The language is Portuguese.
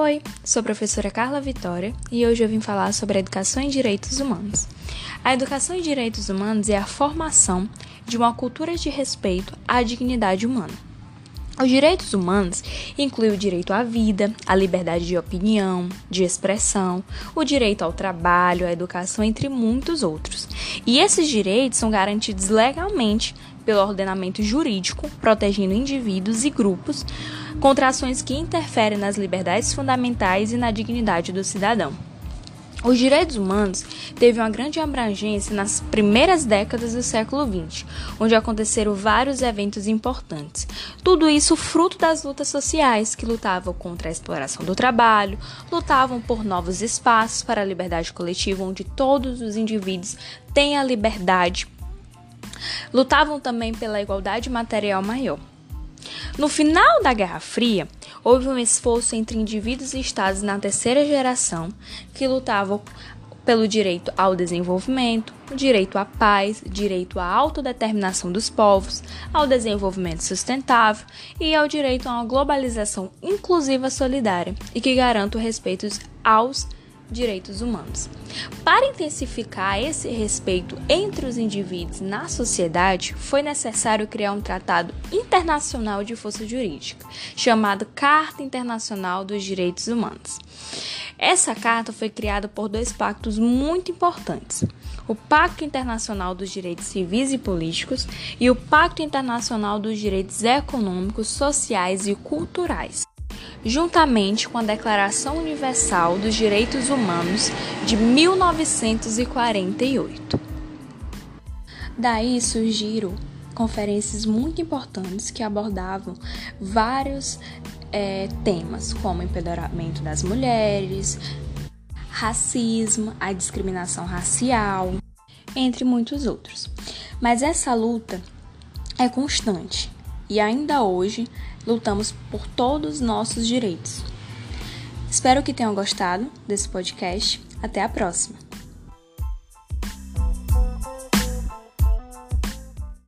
Oi, sou a professora Carla Vitória e hoje eu vim falar sobre a educação em direitos humanos. A educação em direitos humanos é a formação de uma cultura de respeito à dignidade humana. Os direitos humanos incluem o direito à vida, à liberdade de opinião, de expressão, o direito ao trabalho, à educação, entre muitos outros. E esses direitos são garantidos legalmente pelo ordenamento jurídico, protegendo indivíduos e grupos contra ações que interferem nas liberdades fundamentais e na dignidade do cidadão. Os direitos humanos teve uma grande abrangência nas primeiras décadas do século XX, onde aconteceram vários eventos importantes. Tudo isso fruto das lutas sociais que lutavam contra a exploração do trabalho, lutavam por novos espaços para a liberdade coletiva, onde todos os indivíduos têm a liberdade, lutavam também pela igualdade material maior. No final da Guerra Fria, houve um esforço entre indivíduos e estados na terceira geração que lutavam pelo direito ao desenvolvimento, direito à paz, direito à autodeterminação dos povos, ao desenvolvimento sustentável e ao direito a uma globalização inclusiva solidária e que garanta o respeito aos direitos humanos. Para intensificar esse respeito entre os indivíduos na sociedade, foi necessário criar um tratado internacional de força jurídica, chamado Carta Internacional dos Direitos Humanos. Essa carta foi criada por dois pactos muito importantes: o Pacto Internacional dos Direitos Civis e Políticos e o Pacto Internacional dos Direitos Econômicos, Sociais e Culturais juntamente com a Declaração Universal dos Direitos Humanos de 1948. Daí surgiram conferências muito importantes que abordavam vários é, temas, como empoderamento das mulheres, racismo, a discriminação racial, entre muitos outros. Mas essa luta é constante e ainda hoje lutamos por todos os nossos direitos. Espero que tenham gostado desse podcast. Até a próxima!